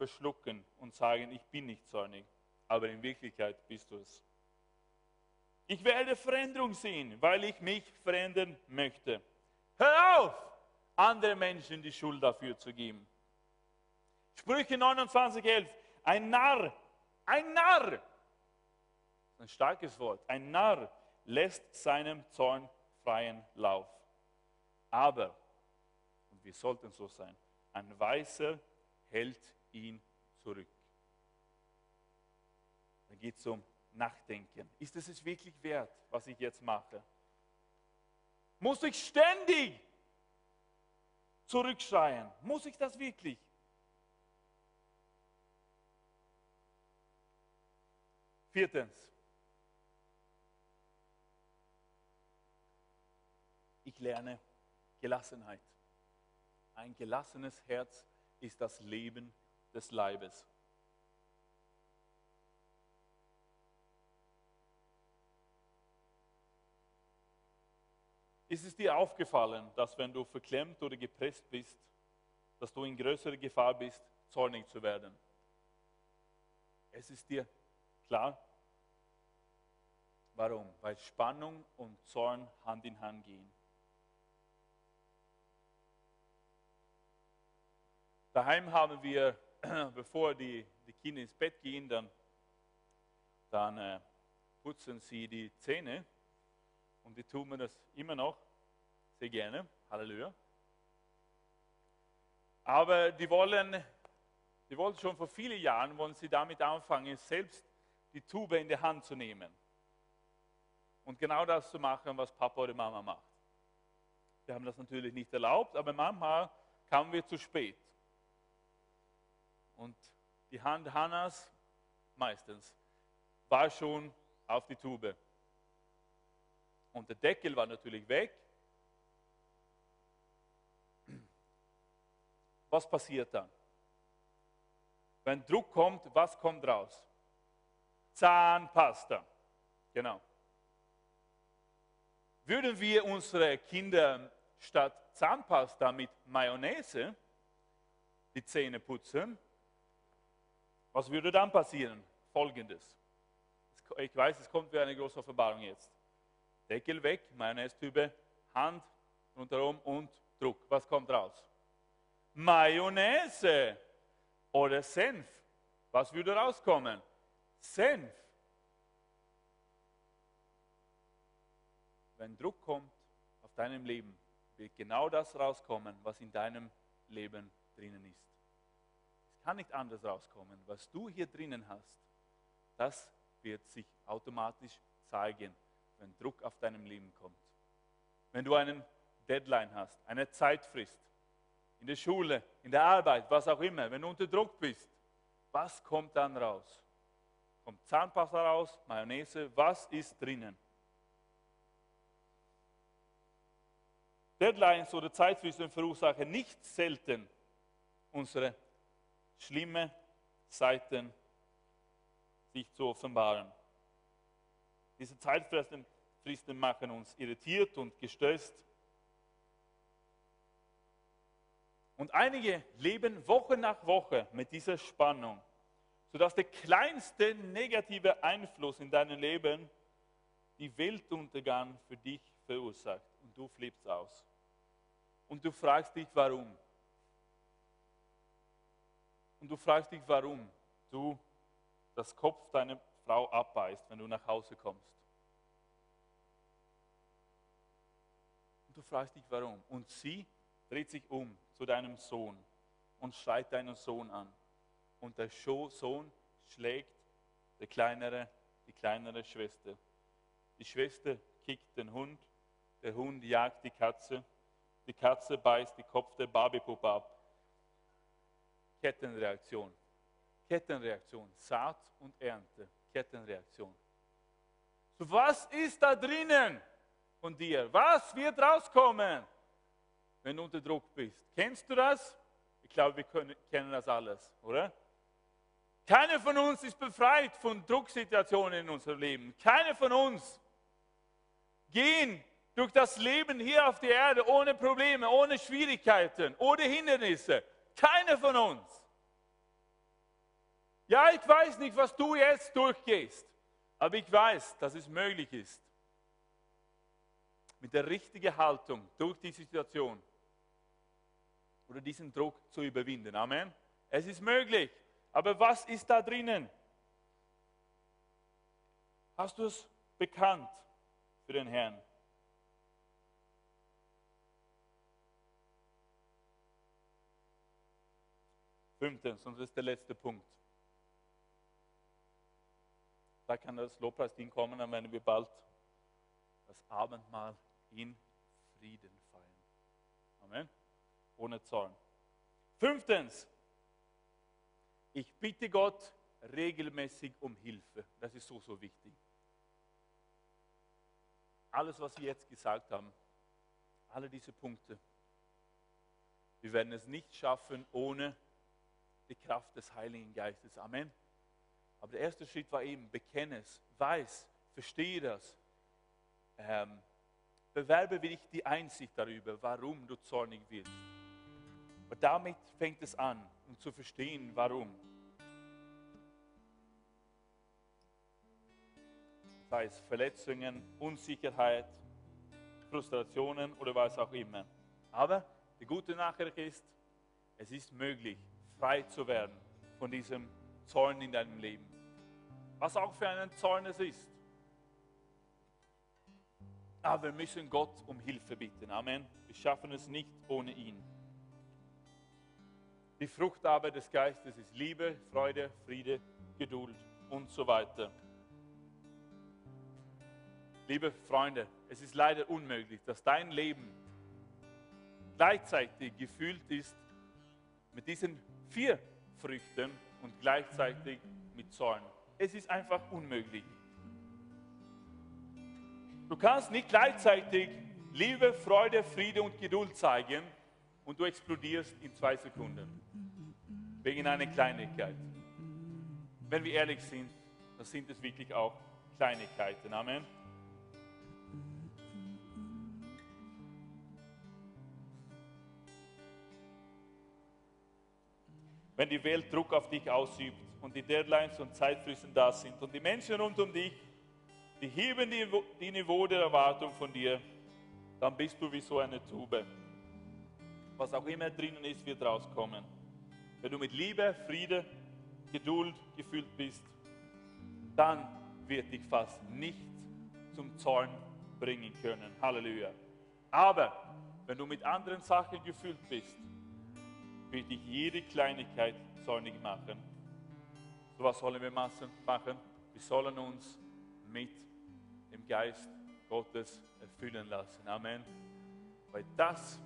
S1: verschlucken und sagen, ich bin nicht zornig, aber in Wirklichkeit bist du es. Ich werde Veränderung sehen, weil ich mich verändern möchte. Hör auf, andere Menschen die Schuld dafür zu geben. Sprüche 29,11. Ein Narr, ein Narr, ein starkes Wort, ein Narr lässt seinem Zorn freien Lauf. Aber, und wir sollten so sein, ein Weißer hält ihn zurück. Da geht es um Nachdenken. Ist es es wirklich wert, was ich jetzt mache? Muss ich ständig zurückschreien? Muss ich das wirklich? Viertens. Ich lerne Gelassenheit. Ein gelassenes Herz ist das Leben des Leibes. Ist es dir aufgefallen, dass wenn du verklemmt oder gepresst bist, dass du in größere Gefahr bist, zornig zu werden? Es ist dir klar? Warum? Weil Spannung und Zorn Hand in Hand gehen. Daheim haben wir, bevor die, die Kinder ins Bett gehen, dann, dann äh, putzen sie die Zähne und die tun mir das immer noch sehr gerne. Halleluja. Aber die wollen, die wollen schon vor vielen Jahren, wollen sie damit anfangen, selbst die Tube in die Hand zu nehmen. Und genau das zu machen, was Papa oder Mama macht. Wir haben das natürlich nicht erlaubt, aber manchmal kamen wir zu spät. Und die Hand Hannas, meistens, war schon auf die Tube. Und der Deckel war natürlich weg. Was passiert dann? Wenn Druck kommt, was kommt raus? Zahnpasta. Genau. Würden wir unsere Kinder statt Zahnpasta mit Mayonnaise die Zähne putzen, was würde dann passieren? Folgendes. Ich weiß, es kommt wie eine große Offenbarung jetzt. Deckel weg, Mayonnaise-Tübe, Hand rundherum und Druck. Was kommt raus? Mayonnaise oder Senf. Was würde rauskommen? Senf. Wenn Druck kommt auf deinem Leben, wird genau das rauskommen, was in deinem Leben drinnen ist kann nicht anders rauskommen. Was du hier drinnen hast, das wird sich automatisch zeigen, wenn Druck auf deinem Leben kommt. Wenn du einen Deadline hast, eine Zeitfrist, in der Schule, in der Arbeit, was auch immer, wenn du unter Druck bist, was kommt dann raus? Kommt Zahnpasta raus, Mayonnaise, was ist drinnen? Deadlines oder Zeitfristen verursachen nicht selten unsere schlimme Seiten sich zu offenbaren. Diese Zeitfristen machen uns irritiert und gestresst. Und einige leben Woche nach Woche mit dieser Spannung, sodass der kleinste negative Einfluss in deinem Leben die Weltuntergang für dich verursacht. Und du flippst aus. Und du fragst dich, warum und du fragst dich, warum du das Kopf deiner Frau abbeißt, wenn du nach Hause kommst. Und du fragst dich, warum. Und sie dreht sich um zu deinem Sohn und schreit deinen Sohn an. Und der Sohn schlägt der kleinere, die kleinere Schwester. Die Schwester kickt den Hund, der Hund jagt die Katze Die Katze beißt die Kopf der Barbiepuppe ab. Kettenreaktion. Kettenreaktion. Saat und Ernte. Kettenreaktion. So, was ist da drinnen von dir? Was wird rauskommen, wenn du unter Druck bist? Kennst du das? Ich glaube, wir können, kennen das alles, oder? Keiner von uns ist befreit von Drucksituationen in unserem Leben. Keiner von uns gehen durch das Leben hier auf der Erde ohne Probleme, ohne Schwierigkeiten, ohne Hindernisse. Keiner von uns. Ja, ich weiß nicht, was du jetzt durchgehst, aber ich weiß, dass es möglich ist, mit der richtigen Haltung durch die Situation oder diesen Druck zu überwinden. Amen. Es ist möglich. Aber was ist da drinnen? Hast du es bekannt für den Herrn? Fünftens, und das ist der letzte Punkt. Da kann das Lobpreisteam kommen, dann werden wir bald das Abendmahl in Frieden feiern. Amen. Ohne Zorn. Fünftens, ich bitte Gott regelmäßig um Hilfe. Das ist so, so wichtig. Alles, was wir jetzt gesagt haben, alle diese Punkte, wir werden es nicht schaffen ohne die Kraft des Heiligen Geistes. Amen. Aber der erste Schritt war eben, bekenne es, weiß, verstehe das. Ähm, bewerbe wirklich die Einsicht darüber, warum du zornig wirst. Und damit fängt es an, um zu verstehen, warum. Sei es Verletzungen, Unsicherheit, Frustrationen oder was auch immer. Aber die gute Nachricht ist, es ist möglich, frei zu werden von diesem Zorn in deinem Leben. Was auch für einen Zorn es ist. Aber wir müssen Gott um Hilfe bitten. Amen. Wir schaffen es nicht ohne ihn. Die Frucht aber des Geistes ist Liebe, Freude, Friede, Geduld und so weiter. Liebe Freunde, es ist leider unmöglich, dass dein Leben gleichzeitig gefüllt ist mit diesen vier Früchten und gleichzeitig mit Zorn. Es ist einfach unmöglich. Du kannst nicht gleichzeitig Liebe, Freude, Friede und Geduld zeigen und du explodierst in zwei Sekunden. Wegen einer Kleinigkeit. Wenn wir ehrlich sind, dann sind es wirklich auch Kleinigkeiten. Amen. Wenn die Welt Druck auf dich ausübt und die Deadlines und Zeitfristen da sind und die Menschen rund um dich, die heben die, die Niveau der Erwartung von dir, dann bist du wie so eine Tube was auch immer drinnen ist, wird rauskommen. Wenn du mit Liebe, Friede, Geduld gefüllt bist, dann wird dich fast nichts zum Zorn bringen können. Halleluja. Aber wenn du mit anderen Sachen gefüllt bist, wird dich jede Kleinigkeit zornig machen. So was sollen wir machen? Wir sollen uns mit dem Geist Gottes erfüllen lassen. Amen. Weil das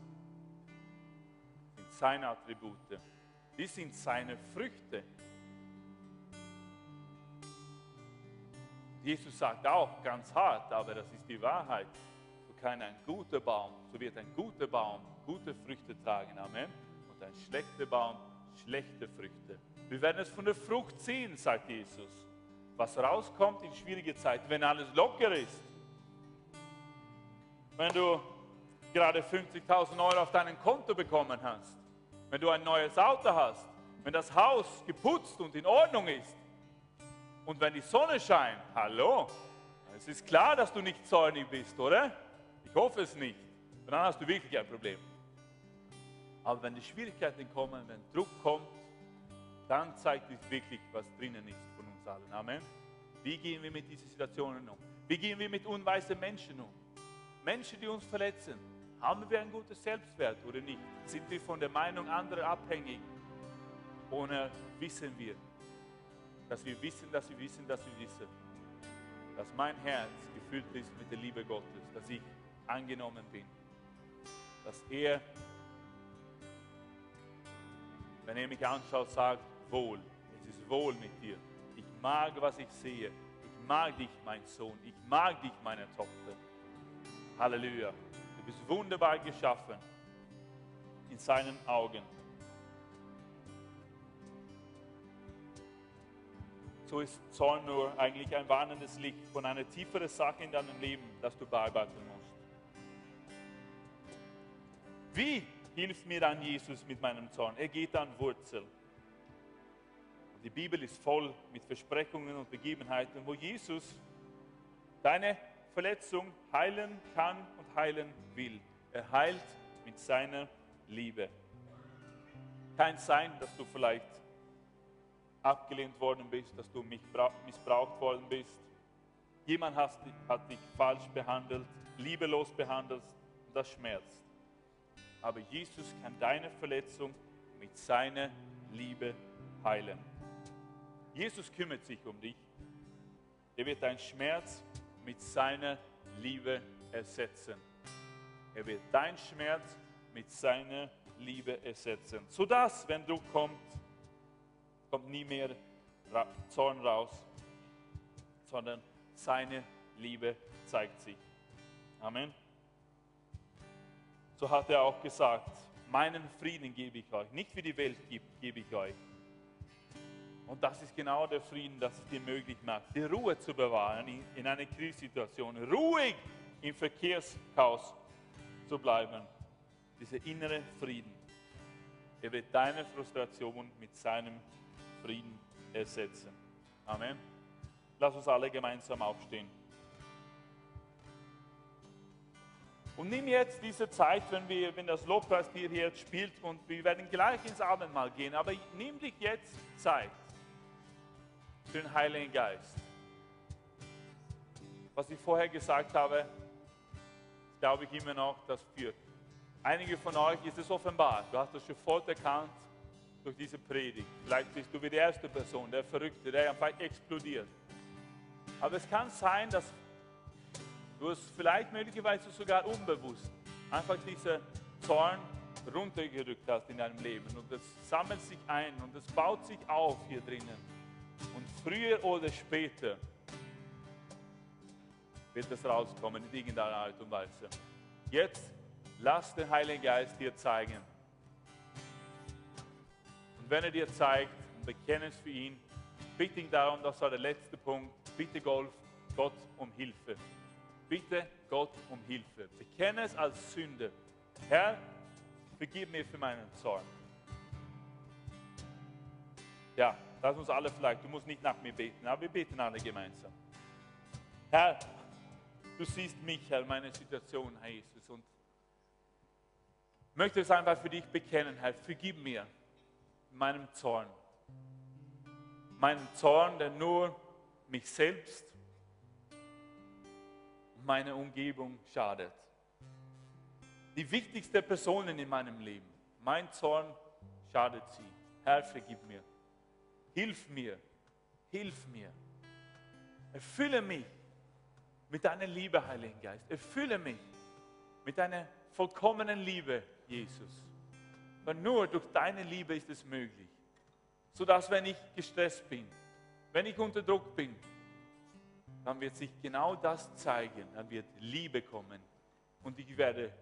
S1: seine Attribute. Die sind seine Früchte. Jesus sagt auch ganz hart, aber das ist die Wahrheit. So kann ein guter Baum, so wird ein guter Baum gute Früchte tragen. Amen. Ein schlechter Baum schlechte Früchte. Wir werden es von der Frucht sehen, sagt Jesus. Was rauskommt in schwierige Zeiten, wenn alles locker ist. Wenn du gerade 50.000 Euro auf deinem Konto bekommen hast wenn du ein neues Auto hast, wenn das Haus geputzt und in Ordnung ist und wenn die Sonne scheint, hallo, es ist klar, dass du nicht zornig bist, oder? Ich hoffe es nicht. Dann hast du wirklich ein Problem. Aber wenn die Schwierigkeiten kommen, wenn Druck kommt, dann zeigt sich wirklich, was drinnen ist von uns allen. Amen. Wie gehen wir mit diesen Situationen um? Wie gehen wir mit unweisen Menschen um? Menschen, die uns verletzen, haben wir ein gutes Selbstwert oder nicht? Sind wir von der Meinung anderer abhängig? Oder wissen wir, dass wir wissen, dass wir wissen, dass wir wissen, dass mein Herz gefüllt ist mit der Liebe Gottes, dass ich angenommen bin. dass er, wenn er mich anschaut, sagt, wohl, es ist wohl mit dir. Ich mag, was ich sehe. Ich mag dich, mein Sohn. Ich mag dich, meine Tochter. Halleluja. Du bist wunderbar geschaffen in seinen Augen. So ist Zorn nur eigentlich ein warnendes Licht von einer tieferen Sache in deinem Leben, das du bearbeiten musst. Wie hilft mir dann Jesus mit meinem Zorn? Er geht an Wurzel. Die Bibel ist voll mit Versprechungen und Begebenheiten, wo Jesus deine Verletzung heilen kann und heilen will. Er heilt mit seiner Liebe. Kein Sein, dass du vielleicht abgelehnt worden bist, dass du missbraucht worden bist. Jemand hat dich falsch behandelt, liebelos behandelt und das schmerzt. Aber Jesus kann deine Verletzung mit seiner Liebe heilen. Jesus kümmert sich um dich. Er wird deinen Schmerz mit seiner Liebe ersetzen. Er wird deinen Schmerz mit seiner Liebe ersetzen. Sodass, wenn Druck kommt, kommt nie mehr Zorn raus, sondern seine Liebe zeigt sich. Amen. So hat er auch gesagt, meinen Frieden gebe ich euch, nicht wie die Welt gibt, gebe ich euch. Und das ist genau der Frieden, das es dir möglich macht, die Ruhe zu bewahren in einer Krisensituation, ruhig im Verkehrschaos zu bleiben. Dieser innere Frieden. Er wird deine Frustration mit seinem Frieden ersetzen. Amen. Lass uns alle gemeinsam aufstehen. Und nimm jetzt diese Zeit, wenn, wir, wenn das Lobpreistier hier spielt und wir werden gleich ins Abendmahl gehen, aber nimm dich jetzt Zeit für den Heiligen Geist. Was ich vorher gesagt habe, glaube ich immer noch, dass für einige von euch ist es offenbar. Du hast das voll erkannt durch diese Predigt. Vielleicht bist du wie die erste Person, der Verrückte, der einfach explodiert. Aber es kann sein, dass du es vielleicht möglicherweise sogar unbewusst einfach dieser Zorn runtergerückt hast in deinem Leben und es sammelt sich ein und es baut sich auf hier drinnen. Und früher oder später wird es rauskommen in irgendeiner Art und Weise. Jetzt lass den Heiligen Geist dir zeigen, und wenn er dir zeigt bekenne es für ihn, bitte ihn darum, das war der letzte Punkt, bitte Golf, Gott um Hilfe. Bitte Gott um Hilfe. Bekenne es als Sünde. Herr, vergib mir für meinen Zorn. Ja, lass uns alle vielleicht, du musst nicht nach mir beten, aber wir beten alle gemeinsam. Herr, du siehst mich, Herr, meine Situation, Herr Jesus, und möchte es einfach für dich bekennen, Herr, vergib mir meinem Zorn. Meinem Zorn, der nur mich selbst und meine Umgebung schadet. Die wichtigste Personen in meinem Leben, mein Zorn schadet sie. Herr, vergib mir. Hilf mir. Hilf mir. Erfülle mich mit deiner Liebe, Heiligen Geist. Erfülle mich mit deiner vollkommenen Liebe, Jesus. Weil nur durch deine Liebe ist es möglich. Sodass, wenn ich gestresst bin, wenn ich unter Druck bin, dann wird sich genau das zeigen. Dann wird Liebe kommen. Und ich werde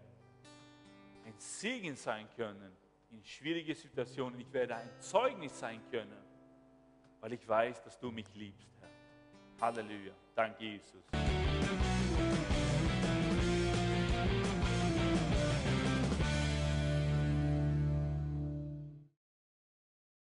S1: ein Segen sein können in schwierigen Situationen. Ich werde ein Zeugnis sein können, weil ich weiß, dass du mich liebst, Herr. Halleluja. Danke, Jesus.